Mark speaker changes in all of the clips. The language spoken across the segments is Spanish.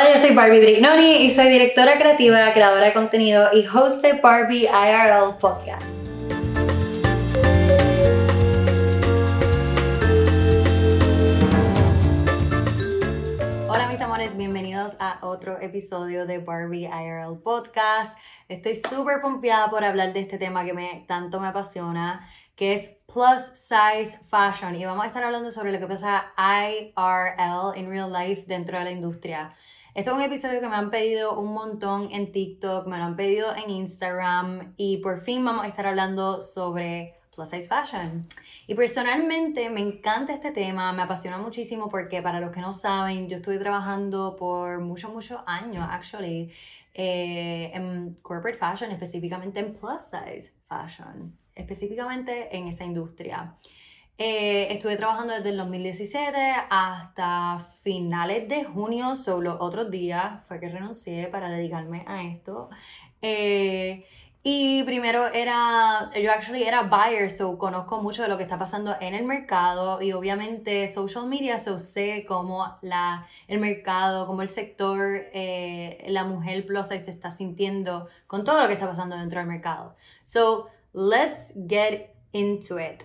Speaker 1: Hola, yo soy Barbie Brignoni y soy directora creativa, creadora de contenido y host de Barbie IRL Podcast. Hola mis amores, bienvenidos a otro episodio de Barbie IRL Podcast. Estoy súper pompeada por hablar de este tema que me, tanto me apasiona, que es plus size fashion. Y vamos a estar hablando sobre lo que pasa IRL, in real life, dentro de la industria. Este es un episodio que me han pedido un montón en TikTok, me lo han pedido en Instagram y por fin vamos a estar hablando sobre plus size fashion. Y personalmente me encanta este tema, me apasiona muchísimo porque para los que no saben, yo estuve trabajando por muchos, muchos años, actually, eh, en corporate fashion, específicamente en plus size fashion, específicamente en esa industria. Eh, estuve trabajando desde el 2017 hasta finales de junio, solo otros días fue que renuncié para dedicarme a esto. Eh, y primero era, yo actually era buyer, so conozco mucho de lo que está pasando en el mercado y obviamente social media, so sé cómo la, el mercado, cómo el sector, eh, la mujer plus se está sintiendo con todo lo que está pasando dentro del mercado. So, let's get into it.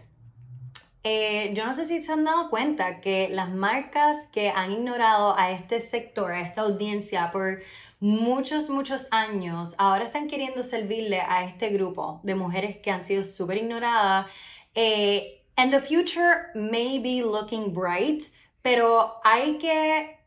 Speaker 1: Eh, yo no sé si se han dado cuenta que las marcas que han ignorado a este sector, a esta audiencia por muchos, muchos años, ahora están queriendo servirle a este grupo de mujeres que han sido súper ignoradas. Eh, and the future may be looking bright, pero hay que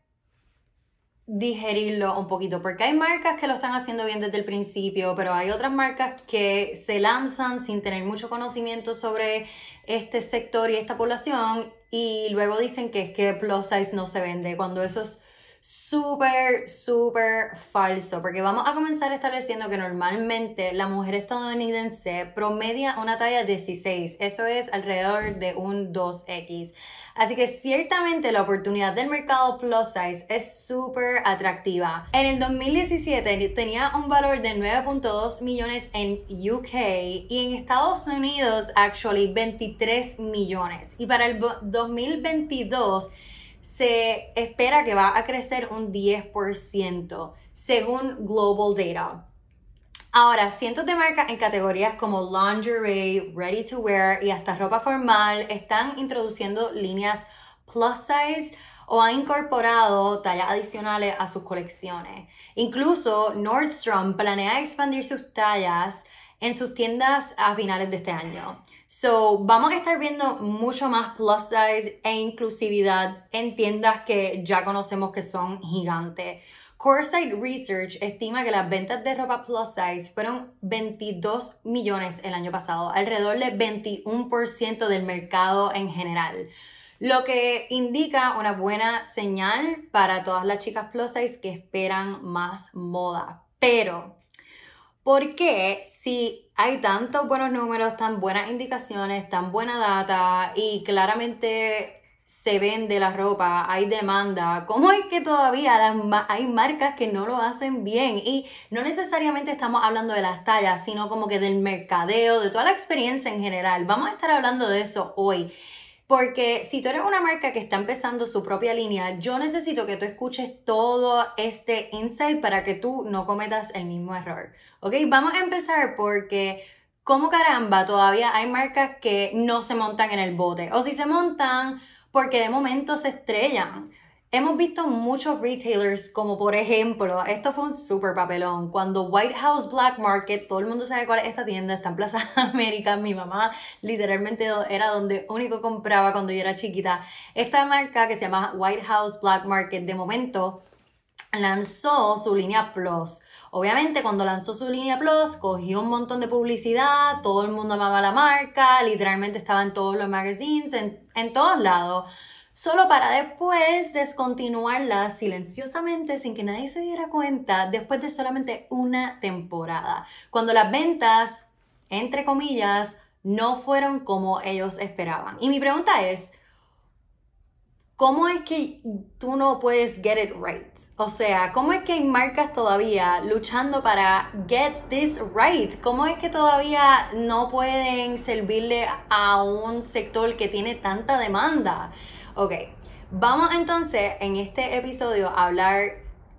Speaker 1: digerirlo un poquito, porque hay marcas que lo están haciendo bien desde el principio, pero hay otras marcas que se lanzan sin tener mucho conocimiento sobre este sector y esta población y luego dicen que es que plus size no se vende, cuando eso es súper, súper falso, porque vamos a comenzar estableciendo que normalmente la mujer estadounidense promedia una talla 16, eso es alrededor de un 2X. Así que ciertamente la oportunidad del mercado plus size es súper atractiva. En el 2017 tenía un valor de 9.2 millones en UK y en Estados Unidos actually 23 millones. Y para el 2022 se espera que va a crecer un 10% según Global Data. Ahora, cientos de marcas en categorías como lingerie, ready to wear y hasta ropa formal están introduciendo líneas plus size o han incorporado tallas adicionales a sus colecciones. Incluso Nordstrom planea expandir sus tallas en sus tiendas a finales de este año. So, vamos a estar viendo mucho más plus size e inclusividad en tiendas que ya conocemos que son gigantes. Coresight Research estima que las ventas de ropa plus size fueron 22 millones el año pasado, alrededor del 21% del mercado en general. Lo que indica una buena señal para todas las chicas plus size que esperan más moda. Pero, ¿por qué si hay tantos buenos números, tan buenas indicaciones, tan buena data y claramente se vende la ropa, hay demanda, ¿cómo es que todavía hay marcas que no lo hacen bien? Y no necesariamente estamos hablando de las tallas, sino como que del mercadeo, de toda la experiencia en general. Vamos a estar hablando de eso hoy. Porque si tú eres una marca que está empezando su propia línea, yo necesito que tú escuches todo este insight para que tú no cometas el mismo error. ¿Ok? Vamos a empezar porque como caramba, todavía hay marcas que no se montan en el bote. O si se montan, porque de momento se estrellan. Hemos visto muchos retailers, como por ejemplo, esto fue un super papelón, cuando White House Black Market, todo el mundo sabe cuál es esta tienda, está en Plaza América, mi mamá literalmente era donde único compraba cuando yo era chiquita. Esta marca que se llama White House Black Market, de momento lanzó su línea Plus. Obviamente cuando lanzó su línea Plus cogió un montón de publicidad, todo el mundo amaba la marca, literalmente estaba en todos los magazines, en, en todos lados, solo para después descontinuarla silenciosamente sin que nadie se diera cuenta después de solamente una temporada, cuando las ventas, entre comillas, no fueron como ellos esperaban. Y mi pregunta es, ¿cómo es que tú no puedes get it right? O sea, ¿cómo es que hay marcas todavía luchando para get this right? ¿Cómo es que todavía no pueden servirle a un sector que tiene tanta demanda? Ok, vamos entonces en este episodio a hablar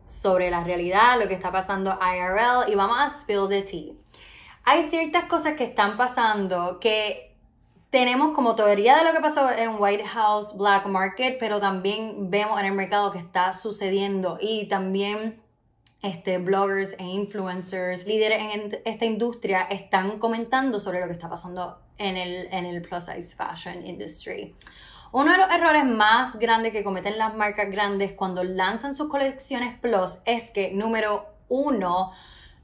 Speaker 1: sobre la realidad, lo que está pasando IRL y vamos a spill the tea. Hay ciertas cosas que están pasando que tenemos como teoría de lo que pasó en White House Black Market, pero también vemos en el mercado que está sucediendo y también este, bloggers e influencers, líderes en esta industria, están comentando sobre lo que está pasando en el, en el plus size fashion industry. Uno de los errores más grandes que cometen las marcas grandes cuando lanzan sus colecciones plus es que, número uno,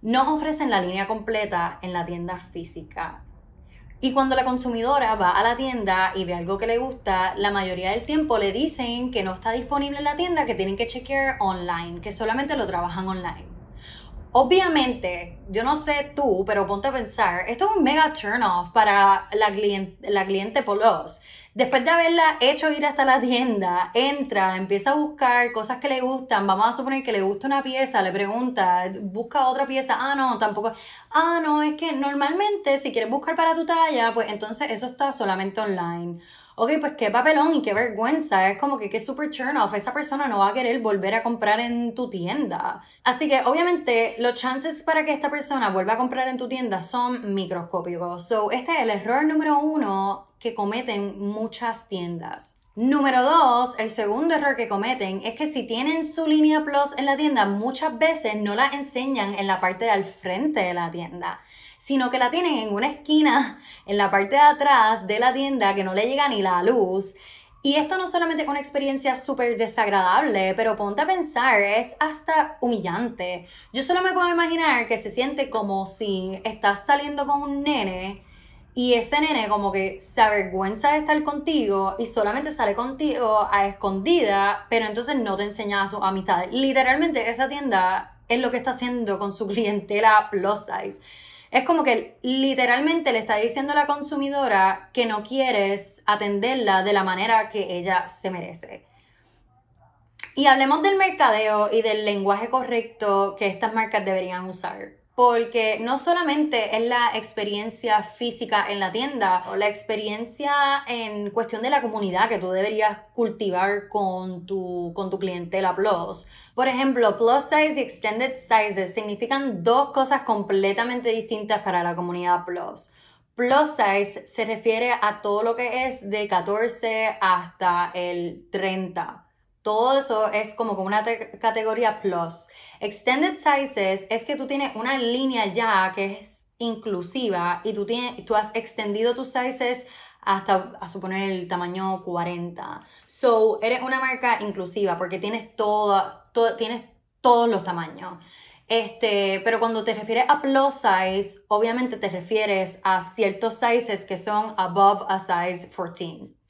Speaker 1: no ofrecen la línea completa en la tienda física. Y cuando la consumidora va a la tienda y ve algo que le gusta, la mayoría del tiempo le dicen que no está disponible en la tienda, que tienen que chequear online, que solamente lo trabajan online. Obviamente, yo no sé tú, pero ponte a pensar, esto es un mega turn off para la, cliente, la cliente Polos. Después de haberla hecho ir hasta la tienda, entra, empieza a buscar cosas que le gustan. Vamos a suponer que le gusta una pieza, le pregunta, busca otra pieza. Ah, no, tampoco. Ah, no, es que normalmente si quieres buscar para tu talla, pues entonces eso está solamente online. Ok, pues qué papelón y qué vergüenza. Es como que qué super turn off. Esa persona no va a querer volver a comprar en tu tienda. Así que obviamente los chances para que esta persona vuelva a comprar en tu tienda son microscópicos. So, este es el error número uno cometen muchas tiendas. Número dos, el segundo error que cometen es que si tienen su línea Plus en la tienda, muchas veces no la enseñan en la parte de al frente de la tienda, sino que la tienen en una esquina, en la parte de atrás de la tienda que no le llega ni la luz. Y esto no solamente es una experiencia súper desagradable, pero ponte a pensar, es hasta humillante. Yo solo me puedo imaginar que se siente como si estás saliendo con un nene y ese nene como que se avergüenza de estar contigo y solamente sale contigo a escondida, pero entonces no te enseña a sus amistades. Literalmente esa tienda es lo que está haciendo con su clientela plus size. Es como que literalmente le está diciendo a la consumidora que no quieres atenderla de la manera que ella se merece. Y hablemos del mercadeo y del lenguaje correcto que estas marcas deberían usar porque no solamente es la experiencia física en la tienda, o la experiencia en cuestión de la comunidad que tú deberías cultivar con tu, con tu clientela Plus. Por ejemplo, Plus Size y Extended Sizes significan dos cosas completamente distintas para la comunidad Plus. Plus size se refiere a todo lo que es de 14 hasta el 30. Todo eso es como una categoría plus. Extended sizes es que tú tienes una línea ya que es inclusiva y tú, tienes, tú has extendido tus sizes hasta a suponer el tamaño 40. So, eres una marca inclusiva porque tienes todo, tienes todos los tamaños. Este, pero cuando te refieres a plus size, obviamente te refieres a ciertos sizes que son above a size 14.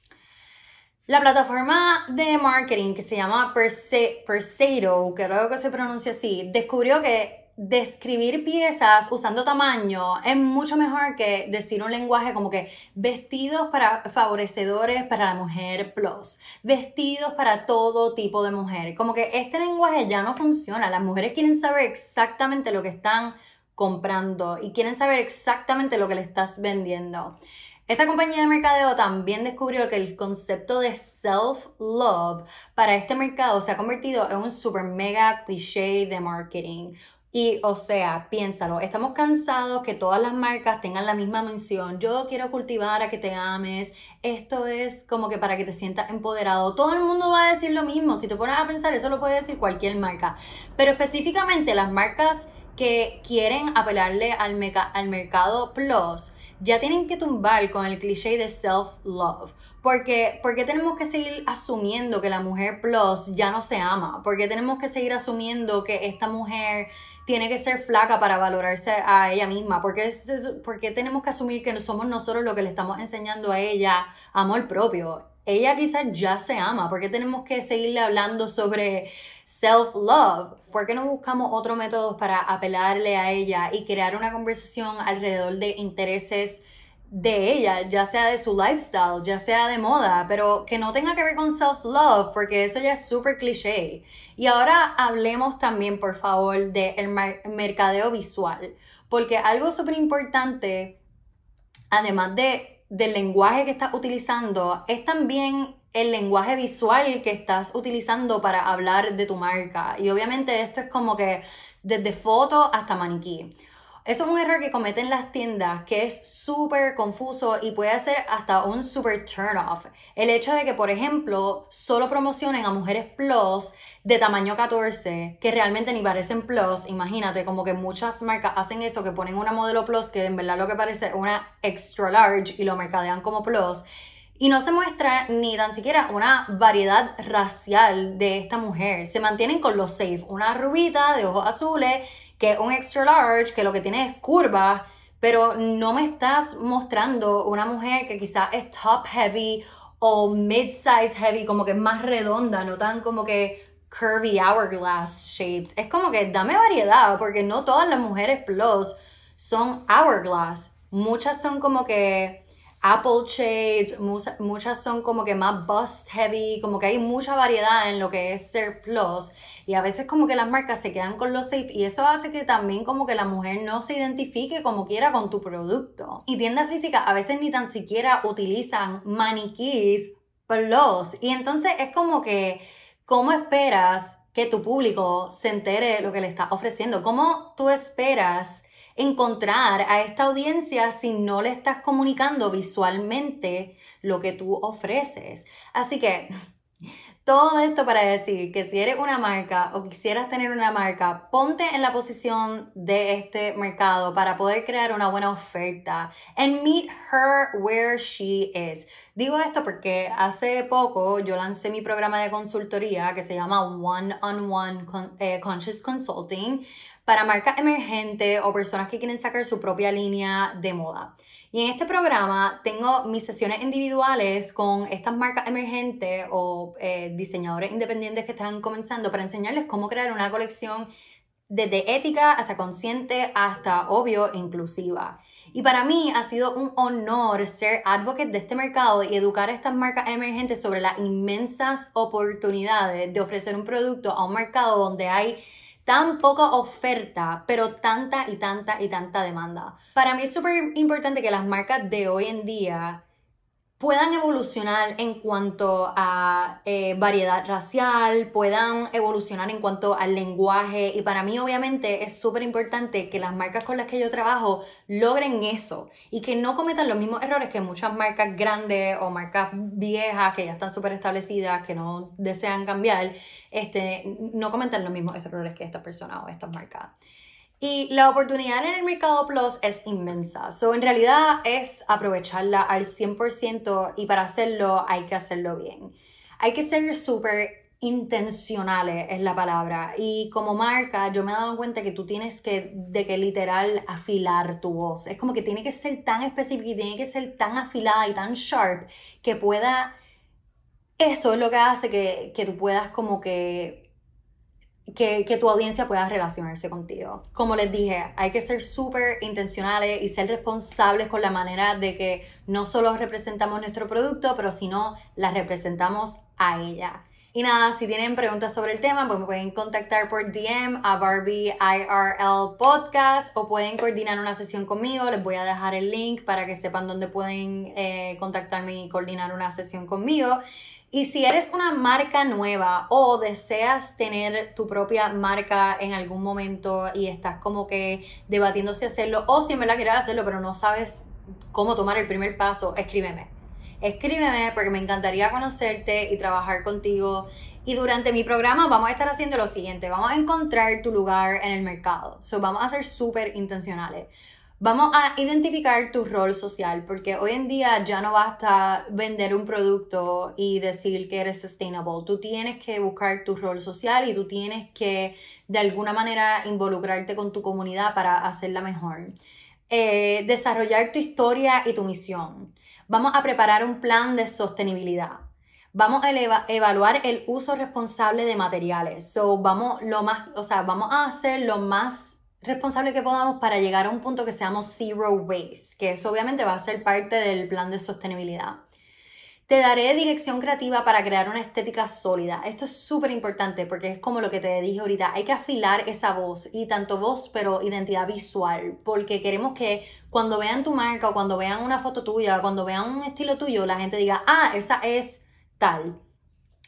Speaker 1: La plataforma de marketing que se llama Perse Perseido, creo que se pronuncia así, descubrió que describir piezas usando tamaño es mucho mejor que decir un lenguaje como que vestidos para favorecedores para la mujer plus, vestidos para todo tipo de mujer. Como que este lenguaje ya no funciona. Las mujeres quieren saber exactamente lo que están comprando y quieren saber exactamente lo que le estás vendiendo. Esta compañía de mercadeo también descubrió que el concepto de self-love para este mercado se ha convertido en un super mega cliché de marketing. Y, o sea, piénsalo, estamos cansados que todas las marcas tengan la misma mención. Yo quiero cultivar a que te ames. Esto es como que para que te sientas empoderado. Todo el mundo va a decir lo mismo. Si te pones a pensar, eso lo puede decir cualquier marca. Pero específicamente las marcas que quieren apelarle al, al mercado plus ya tienen que tumbar con el cliché de self-love. Porque, porque tenemos que seguir asumiendo que la mujer plus ya no se ama. Porque tenemos que seguir asumiendo que esta mujer tiene que ser flaca para valorarse a ella misma. Porque, porque tenemos que asumir que somos nosotros los que le estamos enseñando a ella amor propio. Ella quizás ya se ama. porque tenemos que seguirle hablando sobre self-love? ¿Por qué no buscamos otros métodos para apelarle a ella y crear una conversación alrededor de intereses de ella, ya sea de su lifestyle, ya sea de moda, pero que no tenga que ver con self-love, porque eso ya es súper cliché. Y ahora hablemos también, por favor, del mercadeo visual, porque algo súper importante, además de, del lenguaje que estás utilizando, es también el lenguaje visual que estás utilizando para hablar de tu marca. Y obviamente esto es como que desde foto hasta maniquí. Eso es un error que cometen las tiendas que es súper confuso y puede ser hasta un super turn off. El hecho de que, por ejemplo, solo promocionen a mujeres plus de tamaño 14 que realmente ni parecen plus. Imagínate, como que muchas marcas hacen eso, que ponen una modelo plus que en verdad lo que parece una extra large y lo mercadean como plus. Y no se muestra ni tan siquiera una variedad racial de esta mujer. Se mantienen con los safe. Una rubita de ojos azules que es un extra large, que lo que tiene es curvas, pero no me estás mostrando una mujer que quizás es top heavy o mid-size heavy, como que es más redonda, no tan como que curvy hourglass shapes. Es como que dame variedad, porque no todas las mujeres plus son hourglass. Muchas son como que apple shaped, muchas son como que más bust heavy, como que hay mucha variedad en lo que es ser plus. Y a veces como que las marcas se quedan con lo safe y eso hace que también como que la mujer no se identifique como quiera con tu producto. Y tiendas físicas a veces ni tan siquiera utilizan maniquís plus. Y entonces es como que, ¿cómo esperas que tu público se entere de lo que le estás ofreciendo? ¿Cómo tú esperas encontrar a esta audiencia si no le estás comunicando visualmente lo que tú ofreces? Así que todo esto para decir que si eres una marca o quisieras tener una marca, ponte en la posición de este mercado para poder crear una buena oferta and meet her where she is. Digo esto porque hace poco yo lancé mi programa de consultoría que se llama One on One eh, Conscious Consulting para marcas emergentes o personas que quieren sacar su propia línea de moda. Y en este programa tengo mis sesiones individuales con estas marcas emergentes o eh, diseñadores independientes que están comenzando para enseñarles cómo crear una colección desde ética hasta consciente hasta obvio inclusiva. Y para mí ha sido un honor ser advocate de este mercado y educar a estas marcas emergentes sobre las inmensas oportunidades de ofrecer un producto a un mercado donde hay tan poca oferta, pero tanta y tanta y tanta demanda. Para mí es súper importante que las marcas de hoy en día puedan evolucionar en cuanto a eh, variedad racial, puedan evolucionar en cuanto al lenguaje y para mí obviamente es súper importante que las marcas con las que yo trabajo logren eso y que no cometan los mismos errores que muchas marcas grandes o marcas viejas que ya están súper establecidas, que no desean cambiar, este, no cometan los mismos errores que estas personas o estas marcas. Y la oportunidad en el mercado plus es inmensa. So, en realidad es aprovecharla al 100% y para hacerlo hay que hacerlo bien. Hay que ser súper intencionales es la palabra y como marca yo me he dado cuenta que tú tienes que de que literal afilar tu voz es como que tiene que ser tan específica y tiene que ser tan afilada y tan sharp que pueda eso es lo que hace que, que tú puedas como que que, que, tu audiencia pueda relacionarse contigo. Como les dije, hay que ser súper intencionales y ser responsables con la manera de que no solo representamos nuestro producto, pero sino la representamos a ella. Y nada, si tienen preguntas sobre el tema, pues me pueden contactar por DM a Barbie IRL Podcast o pueden coordinar una sesión conmigo. Les voy a dejar el link para que sepan dónde pueden eh, contactarme y coordinar una sesión conmigo. Y si eres una marca nueva o deseas tener tu propia marca en algún momento y estás como que debatiendo si hacerlo o si me la quieres hacerlo pero no sabes cómo tomar el primer paso, escríbeme. Escríbeme porque me encantaría conocerte y trabajar contigo. Y durante mi programa vamos a estar haciendo lo siguiente, vamos a encontrar tu lugar en el mercado. So, vamos a ser súper intencionales. Vamos a identificar tu rol social, porque hoy en día ya no basta vender un producto y decir que eres sustainable. Tú tienes que buscar tu rol social y tú tienes que de alguna manera involucrarte con tu comunidad para hacerla mejor. Eh, desarrollar tu historia y tu misión. Vamos a preparar un plan de sostenibilidad. Vamos a evaluar el uso responsable de materiales. So, vamos, lo más, o sea, vamos a hacer lo más responsable que podamos para llegar a un punto que seamos zero waste, que eso obviamente va a ser parte del plan de sostenibilidad. Te daré dirección creativa para crear una estética sólida. Esto es súper importante porque es como lo que te dije ahorita, hay que afilar esa voz y tanto voz pero identidad visual, porque queremos que cuando vean tu marca o cuando vean una foto tuya, cuando vean un estilo tuyo, la gente diga, ah, esa es tal.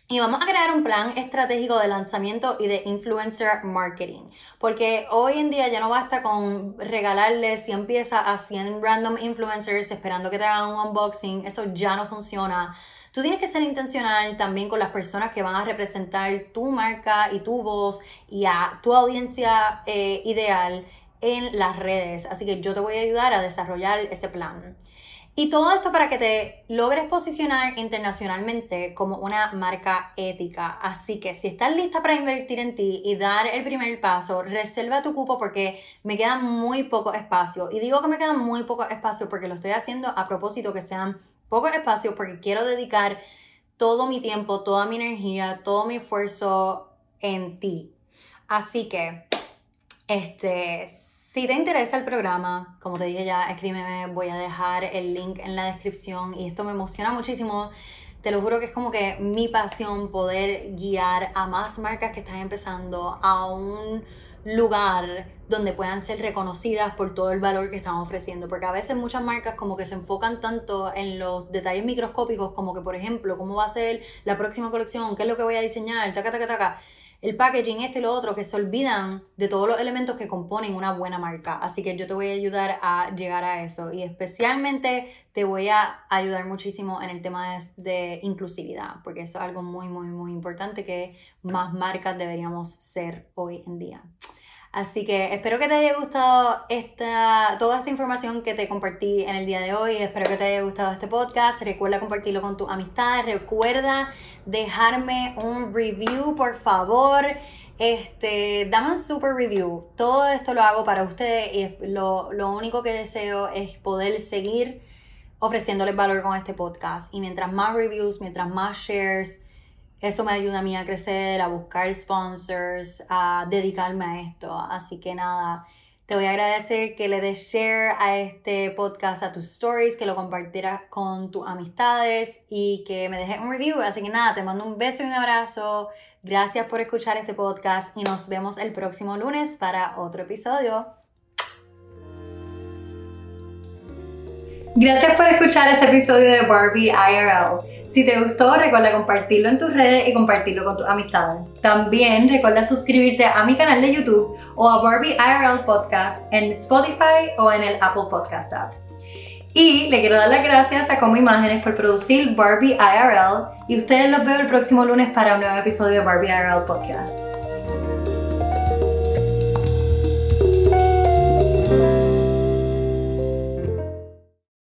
Speaker 1: Y vamos a crear un plan estratégico de lanzamiento y de influencer marketing. Porque hoy en día ya no basta con regalarle 100 piezas a 100 random influencers esperando que te hagan un unboxing. Eso ya no funciona. Tú tienes que ser intencional también con las personas que van a representar tu marca y tu voz y a tu audiencia eh, ideal en las redes. Así que yo te voy a ayudar a desarrollar ese plan. Y todo esto para que te logres posicionar internacionalmente como una marca ética. Así que si estás lista para invertir en ti y dar el primer paso, reserva tu cupo porque me queda muy poco espacio. Y digo que me queda muy poco espacio porque lo estoy haciendo a propósito que sean pocos espacios porque quiero dedicar todo mi tiempo, toda mi energía, todo mi esfuerzo en ti. Así que, este, si te interesa el programa, como te dije ya, escríbeme, voy a dejar el link en la descripción y esto me emociona muchísimo. Te lo juro que es como que mi pasión poder guiar a más marcas que están empezando a un lugar donde puedan ser reconocidas por todo el valor que están ofreciendo. Porque a veces muchas marcas como que se enfocan tanto en los detalles microscópicos como que, por ejemplo, cómo va a ser la próxima colección, qué es lo que voy a diseñar, taca, taca, taca el packaging, esto y lo otro, que se olvidan de todos los elementos que componen una buena marca. Así que yo te voy a ayudar a llegar a eso y especialmente te voy a ayudar muchísimo en el tema de, de inclusividad, porque eso es algo muy, muy, muy importante que más marcas deberíamos ser hoy en día. Así que espero que te haya gustado esta, toda esta información que te compartí en el día de hoy. Espero que te haya gustado este podcast. Recuerda compartirlo con tus amistades. Recuerda dejarme un review, por favor. Este, dame un super review. Todo esto lo hago para ustedes y lo, lo único que deseo es poder seguir ofreciéndoles valor con este podcast. Y mientras más reviews, mientras más shares, eso me ayuda a mí a crecer, a buscar sponsors, a dedicarme a esto. Así que nada, te voy a agradecer que le des share a este podcast, a tus stories, que lo compartieras con tus amistades y que me dejes un review. Así que nada, te mando un beso y un abrazo. Gracias por escuchar este podcast y nos vemos el próximo lunes para otro episodio. Gracias por escuchar este episodio de Barbie IRL. Si te gustó, recuerda compartirlo en tus redes y compartirlo con tus amistades. También recuerda suscribirte a mi canal de YouTube o a Barbie IRL Podcast en Spotify o en el Apple Podcast app. Y le quiero dar las gracias a Como Imágenes por producir Barbie IRL y ustedes los veo el próximo lunes para un nuevo episodio de Barbie IRL Podcast.